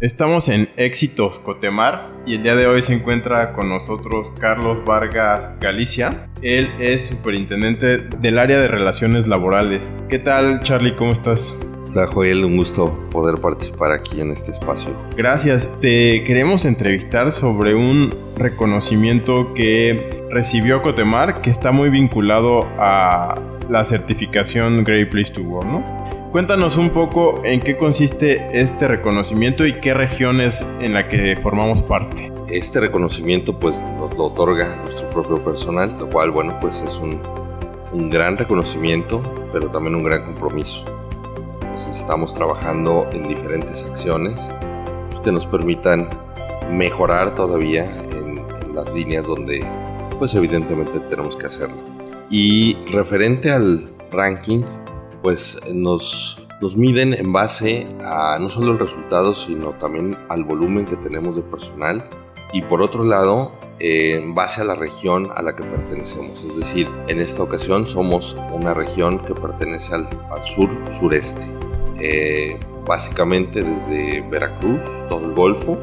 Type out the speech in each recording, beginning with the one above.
Estamos en Éxitos Cotemar y el día de hoy se encuentra con nosotros Carlos Vargas Galicia. Él es superintendente del área de relaciones laborales. ¿Qué tal Charlie? ¿Cómo estás? Hola Joel, un gusto poder participar aquí en este espacio. Gracias. Te queremos entrevistar sobre un reconocimiento que recibió Cotemar que está muy vinculado a la certificación Great Place to Work, ¿no? Cuéntanos un poco en qué consiste este reconocimiento y qué regiones en la que formamos parte. Este reconocimiento pues nos lo otorga nuestro propio personal, lo cual bueno pues es un, un gran reconocimiento, pero también un gran compromiso. Entonces estamos trabajando en diferentes acciones pues, que nos permitan mejorar todavía en, en las líneas donde pues evidentemente tenemos que hacerlo. Y referente al ranking, pues nos, nos miden en base a no solo el resultado, sino también al volumen que tenemos de personal. Y por otro lado, eh, en base a la región a la que pertenecemos. Es decir, en esta ocasión somos una región que pertenece al, al sur-sureste. Eh, básicamente desde Veracruz, todo el Golfo,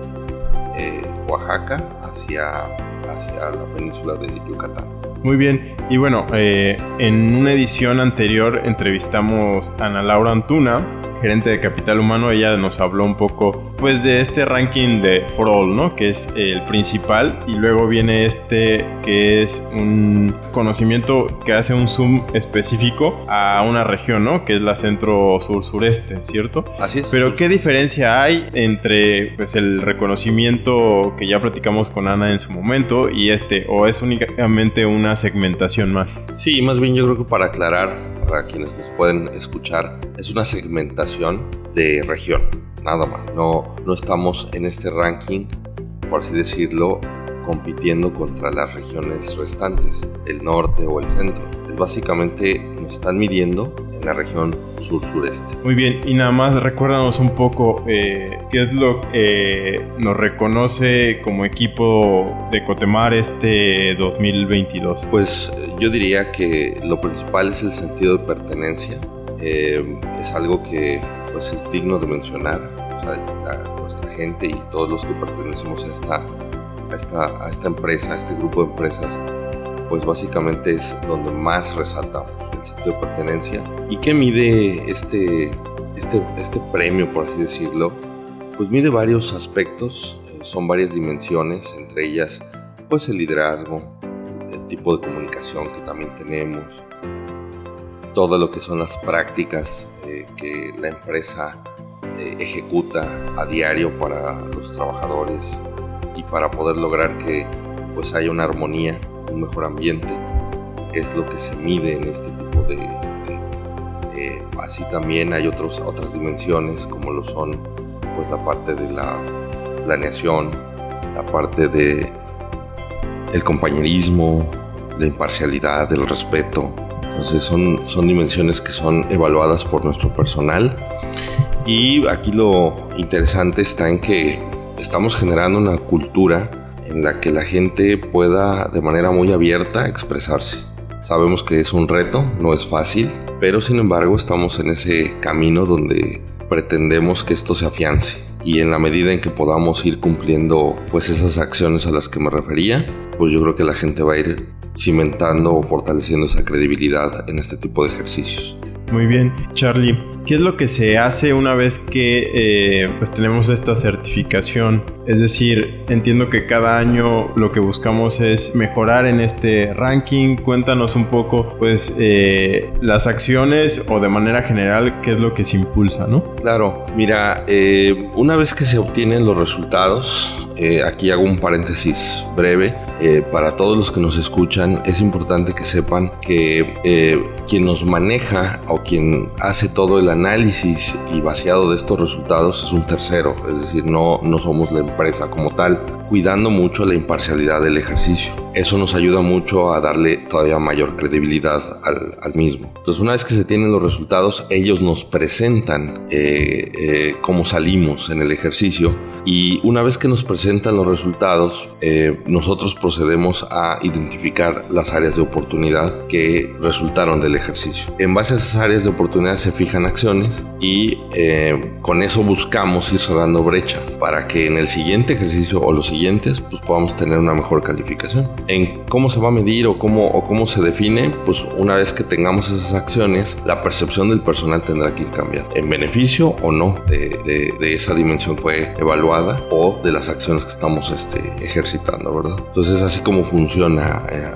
eh, Oaxaca, hacia, hacia la península de Yucatán. Muy bien, y bueno, eh, en una edición anterior entrevistamos a Ana Laura Antuna, gerente de Capital Humano, ella nos habló un poco pues de este ranking de For All, ¿no? Que es el principal y luego viene este que es un conocimiento que hace un zoom específico a una región, ¿no? Que es la centro sur sureste, ¿cierto? Así es. Pero ¿qué diferencia hay entre pues el reconocimiento que ya platicamos con Ana en su momento y este o es únicamente una segmentación más? Sí, más bien yo creo que para aclarar para quienes nos pueden escuchar es una segmentación de región, nada más. No, no estamos en este ranking, por así decirlo, compitiendo contra las regiones restantes, el norte o el centro. Es básicamente nos están midiendo en la región sur-sureste. Muy bien, y nada más recuérdanos un poco eh, qué es lo que eh, nos reconoce como equipo de Cotemar este 2022. Pues yo diría que lo principal es el sentido de pertenencia. Eh, es algo que pues, es digno de mencionar. O sea, la, nuestra gente y todos los que pertenecemos a esta, a esta, a esta empresa, a este grupo de empresas, pues básicamente es donde más resaltamos el sentido de pertenencia. ¿Y qué mide este, este, este premio, por así decirlo? Pues mide varios aspectos, eh, son varias dimensiones, entre ellas pues el liderazgo, el tipo de comunicación que también tenemos, todo lo que son las prácticas eh, que la empresa eh, ejecuta a diario para los trabajadores y para poder lograr que pues haya una armonía un mejor ambiente, es lo que se mide en este tipo de... eh, así también hay otros, otras dimensiones como lo son pues la parte de la planeación, la parte de el compañerismo, la imparcialidad, el respeto. Entonces son, son dimensiones que son evaluadas por nuestro personal. Y aquí lo interesante está en que estamos generando una cultura en la que la gente pueda de manera muy abierta expresarse. Sabemos que es un reto, no es fácil, pero sin embargo estamos en ese camino donde pretendemos que esto se afiance y en la medida en que podamos ir cumpliendo pues esas acciones a las que me refería, pues yo creo que la gente va a ir cimentando o fortaleciendo esa credibilidad en este tipo de ejercicios. Muy bien, Charlie, ¿qué es lo que se hace una vez que eh, pues tenemos esta certificación? Es decir, entiendo que cada año lo que buscamos es mejorar en este ranking. Cuéntanos un poco, pues, eh, las acciones o de manera general, qué es lo que se impulsa, ¿no? Claro, mira, eh, una vez que se obtienen los resultados, eh, aquí hago un paréntesis breve. Eh, para todos los que nos escuchan, es importante que sepan que quien nos maneja o quien hace todo el análisis y vaciado de estos resultados es un tercero, es decir, no, no somos la empresa como tal, cuidando mucho la imparcialidad del ejercicio. eso nos ayuda mucho a darle todavía mayor credibilidad al, al mismo. Entonces, una vez que se tienen los resultados, ellos nos presentan eh, eh, cómo salimos en el ejercicio y una vez que nos presentan los resultados, eh, nosotros procedemos a identificar las áreas de oportunidad que resultaron del ejercicio. En base a esas áreas de oportunidad se fijan acciones y con eso buscamos ir cerrando brecha para que en el siguiente ejercicio o los siguientes pues podamos tener una mejor calificación. En cómo se va a medir o cómo, o cómo se define, pues una vez que tengamos esas acciones, la percepción del personal tendrá que ir cambiando. En beneficio o no de, de, esa dimensión fue evaluada o de las acciones que estamos este, ejercitando, ¿verdad? Entonces así como funciona eh,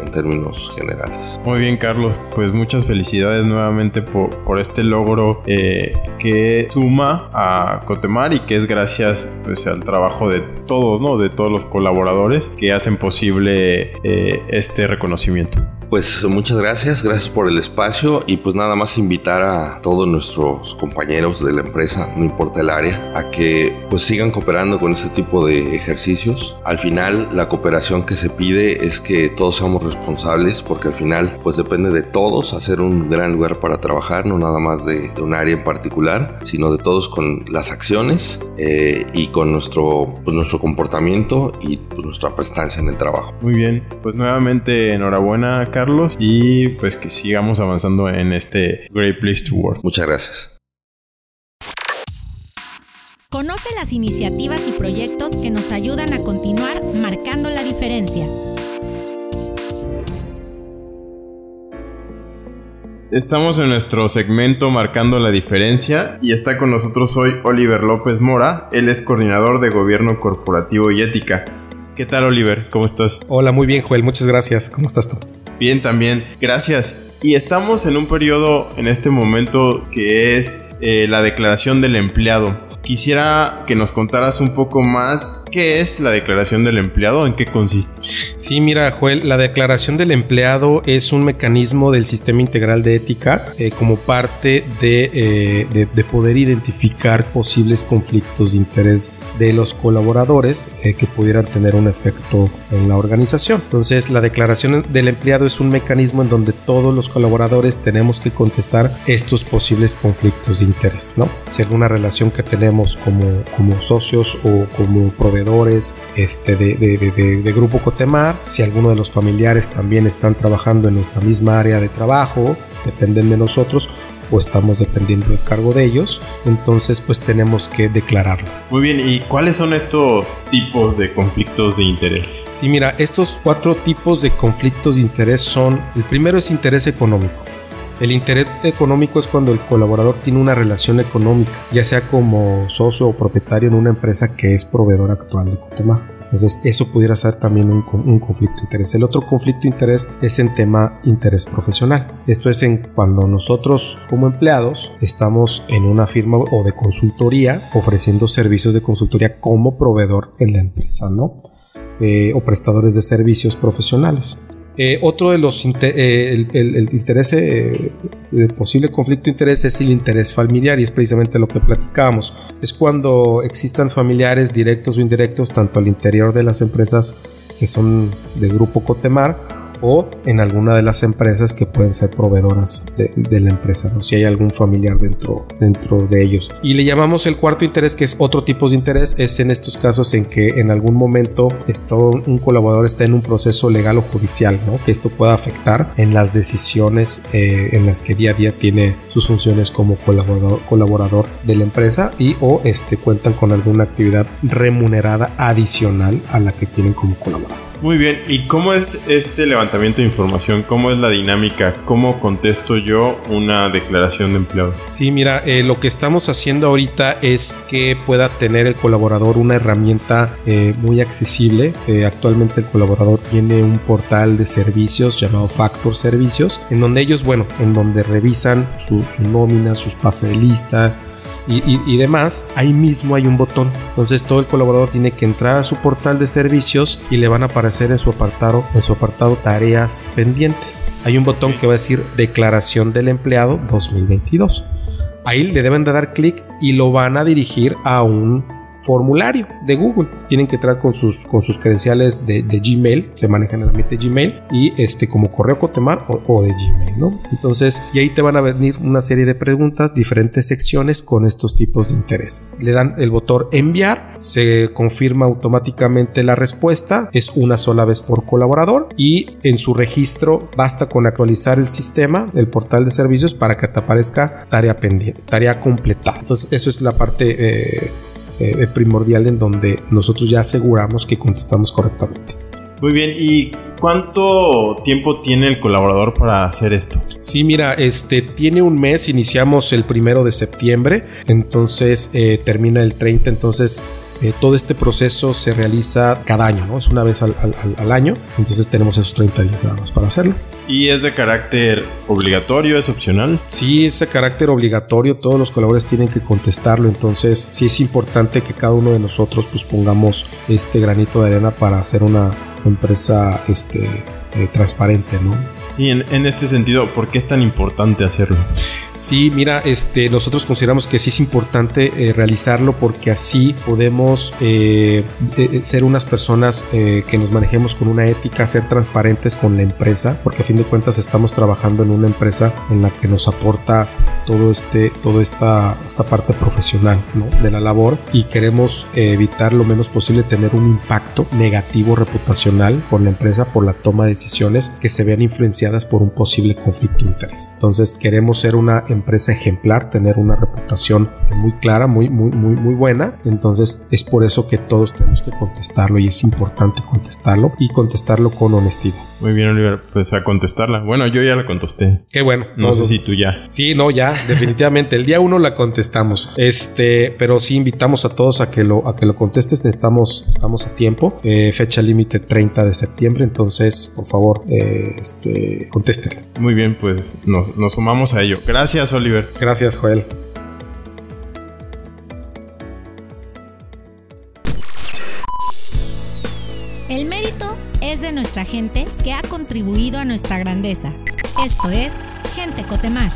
en términos generales. Muy bien, Carlos. Pues muchas felicidades nuevamente por, por este logro eh, que suma a Cotemar y que es gracias pues, al trabajo de todos, De todos los colaboradores que hacen posible eh, este reconocimiento. Pues muchas gracias, gracias por el espacio y pues nada más invitar a todos nuestros compañeros de la empresa, no importa el área, a que pues sigan cooperando con este tipo de ejercicios. Al final la cooperación que se pide es que todos seamos responsables porque al final pues depende de todos hacer un gran lugar para trabajar, no nada más de, un área en particular, sino de todos con las acciones eh, y con nuestro, pues, nuestro comportamiento y pues, nuestra prestancia en el trabajo. Muy bien, pues nuevamente enhorabuena Carlos y pues que sigamos avanzando en este Great Place to Work. Muchas gracias. Conoce las iniciativas y proyectos que nos ayudan a continuar marcando la diferencia. Estamos en nuestro segmento Marcando la Diferencia y está con nosotros hoy Oliver López Mora. Él es coordinador de Gobierno Corporativo y Ética. ¿Qué tal Oliver? ¿Cómo estás? Hola, muy bien Joel, muchas gracias. ¿Cómo estás tú? Bien, también. Gracias. Y estamos en un periodo en este momento que es eh, la declaración del empleado. Quisiera que nos contaras un poco más qué es la declaración del empleado, en qué consiste. Sí, mira, Joel, la declaración del empleado es un mecanismo del sistema integral de ética eh, como parte eh, de, de, poder identificar posibles conflictos de interés de los colaboradores eh, que pudieran tener un efecto en la organización. Entonces, la declaración del empleado es un mecanismo en donde todos los colaboradores tenemos que contestar estos posibles conflictos de interés, ¿no? Si alguna relación que tenemos como, como socios o como proveedores este, de, de, de, Grupo Cotemar. Si alguno de los familiares también están trabajando en nuestra misma área de trabajo, dependen de nosotros o estamos dependiendo del cargo de ellos, entonces pues tenemos que declararlo. Muy bien, ¿y cuáles son estos tipos de conflictos de interés? Sí, mira, estos cuatro tipos de conflictos de interés son, el primero es interés económico. El interés económico es cuando el colaborador tiene una relación económica, ya sea como socio o propietario en una empresa que es proveedor actual de Cotemar. Entonces, eso pudiera ser también un, conflicto de interés. El otro conflicto de interés es en tema interés profesional. Esto es en cuando nosotros como empleados estamos en una firma o de consultoría ofreciendo servicios de consultoría como proveedor en la empresa, ¿no? Eh, o prestadores de servicios profesionales. Eh, otro de los eh, el, interés, eh, posible conflicto de interés es el interés familiar y es precisamente lo que platicábamos. Es cuando existan familiares directos o indirectos tanto al interior de las empresas que son del grupo Cotemar o en alguna de las empresas que pueden ser proveedoras de, la empresa, ¿no? si hay algún familiar dentro, dentro de ellos. Y le llamamos el cuarto interés, que es otro tipo de interés, es en estos casos en que en algún momento un colaborador está en un proceso legal o judicial, ¿no? que esto pueda afectar en las decisiones eh, en las que día a día tiene sus funciones como colaborador, colaborador de la empresa y o este, cuentan con alguna actividad remunerada adicional a la que tienen como colaborador. Muy bien, ¿y cómo es este levantamiento de información? ¿Cómo es la dinámica? ¿Cómo contesto yo una declaración de empleado? Sí, mira, eh, lo que estamos haciendo ahorita es que pueda tener el colaborador una herramienta eh, muy accesible. Eh, actualmente el colaborador tiene un portal de servicios llamado Factor Servicios, en donde ellos, bueno, en donde revisan su, su nómina, sus pases de lista, y, demás, ahí mismo hay un botón. Entonces todo el colaborador tiene que entrar a su portal de servicios y le van a aparecer en su apartado, en su apartado tareas pendientes. Hay un botón que va a decir declaración del empleado 2022. Ahí le deben de dar clic y lo van a dirigir a un formulario de Google. Tienen que entrar con sus, con sus credenciales de, Gmail, se manejan en Gmail y este como correo Cotemar o, de Gmail, ¿no? Entonces, y ahí te van a venir una serie de preguntas, diferentes secciones con estos tipos de interés. Le dan el botón enviar, se confirma automáticamente la respuesta, es una sola vez por colaborador y en su registro basta con actualizar el sistema, el portal de servicios para que te aparezca tarea pendiente, tarea completada. Entonces, eso es la parte eh, eh, primordial en donde nosotros ya aseguramos que contestamos correctamente. Muy bien, ¿y cuánto tiempo tiene el colaborador para hacer esto? Sí, mira, este tiene un mes, iniciamos el primero de septiembre, entonces eh, termina el 30, entonces eh, todo este proceso se realiza cada año, ¿no? Es una vez al, al, año, entonces tenemos esos 30 días nada más para hacerlo. ¿Y es de carácter obligatorio? ¿Es opcional? Sí, es de carácter obligatorio. Todos los colaboradores tienen que contestarlo. Entonces, sí es importante que cada uno de nosotros pues pongamos este granito de arena para hacer una empresa este, eh, transparente, ¿no? Y en, en, este sentido, ¿por qué es tan importante hacerlo? Sí, mira, este, nosotros consideramos que sí es importante eh, realizarlo porque así podemos eh, eh, ser unas personas que nos manejemos con una ética, ser transparentes con la empresa, porque a fin de cuentas estamos trabajando en una empresa en la que nos aporta todo este, toda esta, esta parte profesional de la labor y queremos evitar lo menos posible tener un impacto negativo reputacional con la empresa por la toma de decisiones que se vean influenciadas por un posible conflicto de interés. Entonces queremos ser una empresa ejemplar, tener una reputación muy clara, muy, muy, muy, muy buena. Entonces es por eso que todos tenemos que contestarlo y es importante contestarlo y contestarlo con honestidad. Muy bien, Oliver, pues a contestarla. Bueno, yo ya la contesté. Qué bueno. No, sé si tú ya. Sí, no, ya, definitivamente. El día uno la contestamos. Este, pero sí invitamos a todos a que lo, a que lo contestes. Estamos, estamos a tiempo. Eh, fecha límite 30 de septiembre. Entonces, por favor, eh, este, contéstenlo. Muy bien, pues nos, nos sumamos a ello. Gracias. Gracias, Oliver. Gracias, Joel. El mérito es de nuestra gente que ha contribuido a nuestra grandeza. Esto es Gente Cotemar.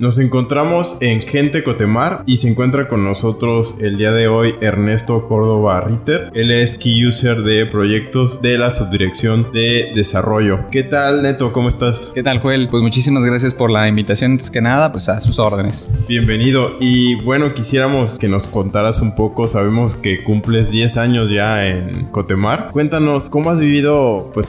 Nos encontramos en Gente Cotemar y se encuentra con nosotros el día de hoy Ernesto Córdoba Ritter. Él es Key User de proyectos de la Subdirección de Desarrollo. ¿Qué tal, Neto? ¿Cómo estás? ¿Qué tal, Joel? Pues muchísimas gracias por la invitación. Antes que nada, pues a sus órdenes. Bienvenido. Y bueno, quisiéramos que nos contaras un poco. Sabemos que cumples 10 años ya en Cotemar. Cuéntanos, ¿cómo has vivido pues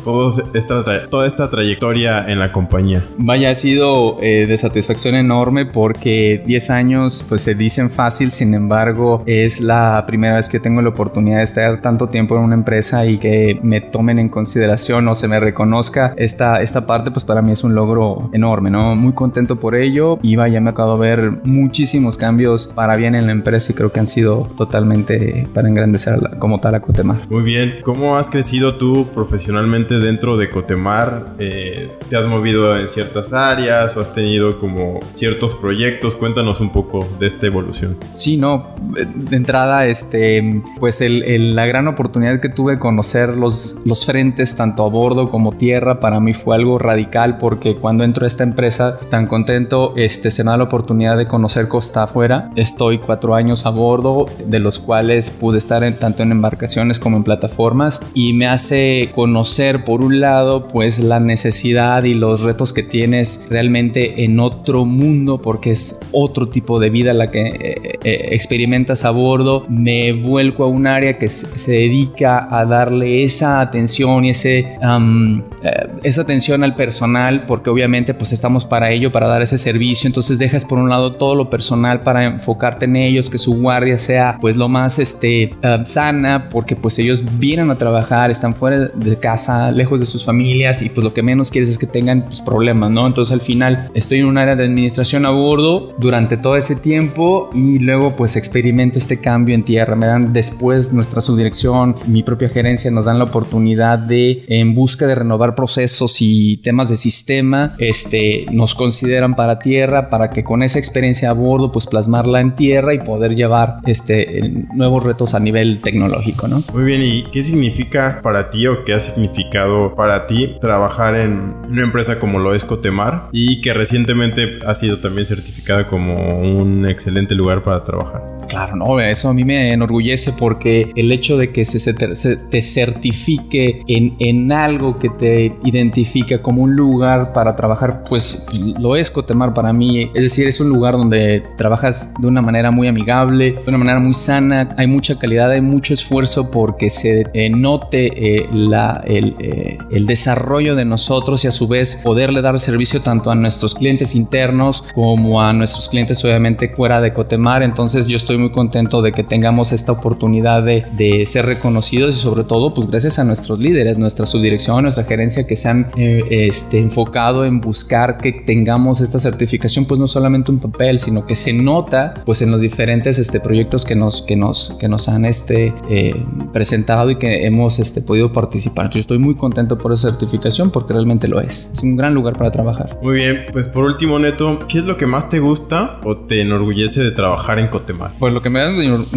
esta, toda esta trayectoria en la compañía? Vaya, ha sido eh, de satisfacción enorme porque 10 años pues se dicen fácil, sin embargo es la primera vez que tengo la oportunidad de estar tanto tiempo en una empresa y que me tomen en consideración o se me reconozca esta, esta parte pues para mí es un logro enorme, ¿no? Muy contento por ello y vaya, me acabo de ver muchísimos cambios para bien en la empresa y creo que han sido totalmente para engrandecer como tal a Cotemar. Muy bien, ¿cómo has crecido tú profesionalmente dentro de Cotemar? Eh, ¿Te has movido en ciertas áreas o has tenido como ciertas ciertos proyectos. Cuéntanos un poco de esta evolución. Sí, no, de entrada, este, pues el, la gran oportunidad que tuve de conocer los, los frentes, tanto a bordo como tierra, para mí fue algo radical porque cuando entro a esta empresa tan contento, este, se me da la oportunidad de conocer costa afuera. Estoy cuatro años a bordo, de los cuales pude estar en, tanto en embarcaciones como en plataformas y me hace conocer por un lado pues la necesidad y los retos que tienes realmente en otro mundo porque es otro tipo de vida la que eh, eh, experimentas a bordo. Me vuelco a un área que se, dedica a darle esa atención y ese, eh, esa atención al personal porque obviamente pues estamos para ello, para dar ese servicio. Entonces dejas por un lado todo lo personal para enfocarte en ellos, que su guardia sea pues lo más este, sana porque pues ellos vienen a trabajar, están fuera de casa, lejos de sus familias y pues lo que menos quieres es que tengan pues, problemas, ¿no? Entonces al final estoy en un área de administración a bordo durante todo ese tiempo y luego pues experimento este cambio en tierra. Me dan después nuestra subdirección, mi propia gerencia nos dan la oportunidad de en busca de renovar procesos y temas de sistema, este nos consideran para tierra para que con esa experiencia a bordo pues plasmarla en tierra y poder llevar este nuevos retos a nivel tecnológico, ¿no? Muy bien, ¿y qué significa para ti o qué ha significado para ti trabajar en una empresa como lo es Cotemar y que recientemente ha sido también certificada como un excelente lugar para trabajar. Claro, no, eso a mí me enorgullece porque el hecho de que se, te certifique en, en algo que te identifica como un lugar para trabajar, pues lo es Cotemar para mí. Es decir, es un lugar donde trabajas de una manera muy amigable, de una manera muy sana, hay mucha calidad, hay mucho esfuerzo porque se eh, note eh, la, el, eh, el desarrollo de nosotros y a su vez poderle dar servicio tanto a nuestros clientes internos como a nuestros clientes obviamente fuera de Cotemar. Entonces yo estoy muy contento de que tengamos esta oportunidad de, de ser reconocidos y sobre todo pues gracias a nuestros líderes, nuestra subdirección, nuestra gerencia que se han eh, este, enfocado en buscar que tengamos esta certificación pues no solamente un papel sino que se nota pues en los diferentes este, proyectos que nos, que nos, que nos han este, eh, presentado y que hemos este, podido participar. Yo estoy muy contento por esa certificación porque realmente lo es. Es un gran lugar para trabajar. Muy bien, pues por último Neto, ¿qué es lo que más te gusta o te enorgullece de trabajar en Cotemar? Pues lo que me,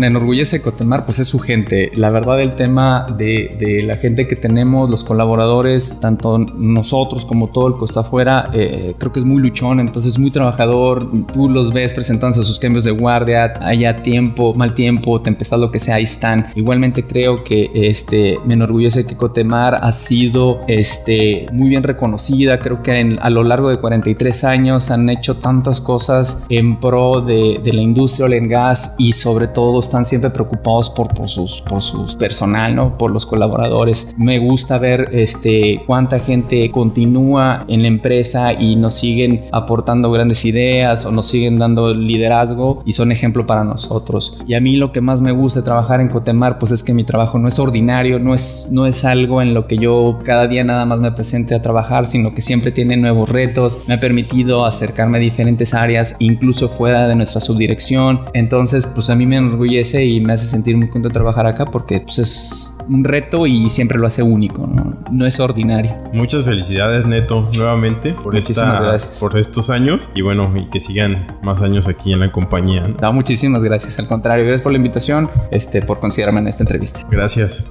enorgullece de Cotemar pues es su gente. La verdad el tema de, la gente que tenemos, los colaboradores, tanto nosotros como todo el que está afuera, eh, creo que es muy luchón, entonces muy trabajador. Tú los ves presentándose sus cambios de guardia, haya tiempo, mal tiempo, tempestad, lo que sea, ahí están. Igualmente creo que este, me enorgullece que Cotemar ha sido este, muy bien reconocida. Creo que a lo largo de 43 años han hecho tantas cosas en pro de, de la industria and gas y sobre todo están siempre preocupados por, por, sus, por sus personal, ¿no? por los colaboradores. Me gusta ver este, cuánta gente continúa en la empresa y nos siguen aportando grandes ideas o nos siguen dando liderazgo y son ejemplo para nosotros. Y a mí lo que más me gusta trabajar en Cotemar pues es que mi trabajo no es ordinario, no es, no es algo en lo que yo cada día nada más me presente a trabajar, sino que siempre tiene nuevos retos. Me ha permitido acercarme a diferentes áreas, incluso fuera de nuestra subdirección. Entonces pues a mí me enorgullece y me hace sentir muy contento trabajar acá porque pues es un reto y siempre lo hace único, no, no es ordinario. Muchas felicidades Neto nuevamente por, esta, por estos años y bueno, y que sigan más años aquí en la compañía. ¿no? muchísimas gracias, al contrario, gracias por la invitación, este, por considerarme en esta entrevista. Gracias.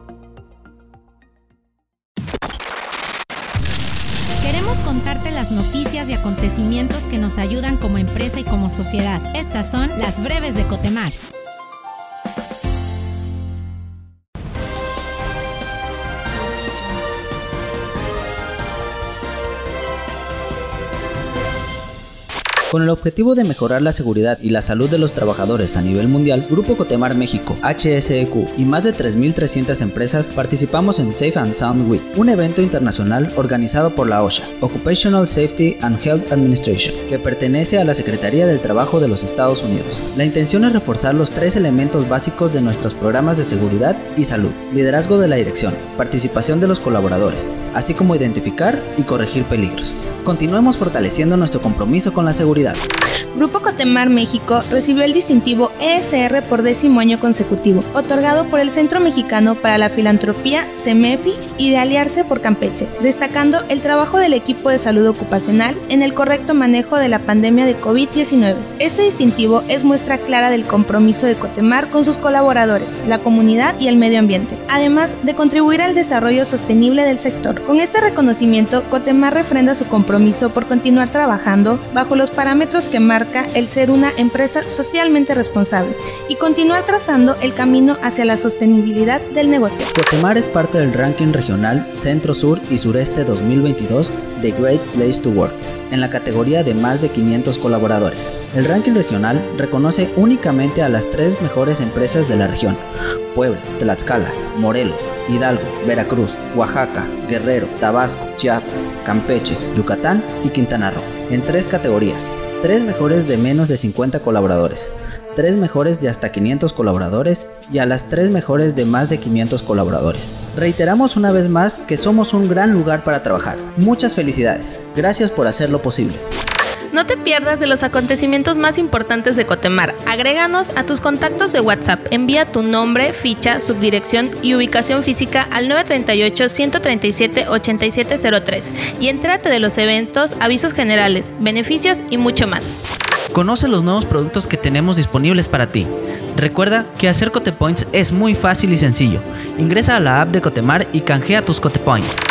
Que nos ayudan como empresa y como sociedad. Estas son las breves de Cotemar. Con el objetivo de mejorar la seguridad y la salud de los trabajadores a nivel mundial, Grupo Cotemar México, HSEQ y más de 3.300 empresas participamos en Safe and Sound Week, un evento internacional organizado por la OSHA, Occupational Safety and Health Administration, que pertenece a la Secretaría del Trabajo de los Estados Unidos. La intención es reforzar los tres elementos básicos de nuestros programas de seguridad y salud, liderazgo de la dirección, participación de los colaboradores, así como identificar y corregir peligros. Continuemos fortaleciendo nuestro compromiso con la seguridad Grupo Cotemar México recibió el distintivo ESR por décimo año consecutivo, otorgado por el Centro Mexicano para la Filantropía, CEMEFI, y de Aliarse por Campeche, destacando el trabajo del equipo de salud ocupacional en el correcto manejo de la pandemia de COVID-19. Este distintivo es muestra clara del compromiso de Cotemar con sus colaboradores, la comunidad y el medio ambiente, además de contribuir al desarrollo sostenible del sector. Con este reconocimiento, Cotemar refrenda su compromiso por continuar trabajando bajo los parámetros parámetros que marca el ser una empresa socialmente responsable y continuar trazando el camino hacia la sostenibilidad del negocio. Cotemar es parte del ranking regional Centro Sur y Sureste 2022 de Great Place to Work en la categoría de más de 500 colaboradores. El ranking regional reconoce únicamente a las tres mejores empresas de la región, Puebla, Tlaxcala, Morelos, Hidalgo, Veracruz, Oaxaca, Guerrero, Tabasco, Chiapas, Campeche, Yucatán y Quintana Roo, en tres categorías, tres mejores de menos de 50 colaboradores, tres mejores de hasta 500 colaboradores y a las tres mejores de más de 500 colaboradores. Reiteramos una vez más que somos un gran lugar para trabajar. Muchas felicidades. Gracias por hacerlo posible. No te pierdas de los acontecimientos más importantes de Cotemar. Agréganos a tus contactos de WhatsApp. Envía tu nombre, ficha, subdirección y ubicación física al 938-137-8703 y entrate de los eventos, avisos generales, beneficios y mucho más. Conoce los nuevos productos que tenemos disponibles para ti. Recuerda que hacer Cotepoints es muy fácil y sencillo. Ingresa a la app de Cotemar y canjea tus Cotepoints.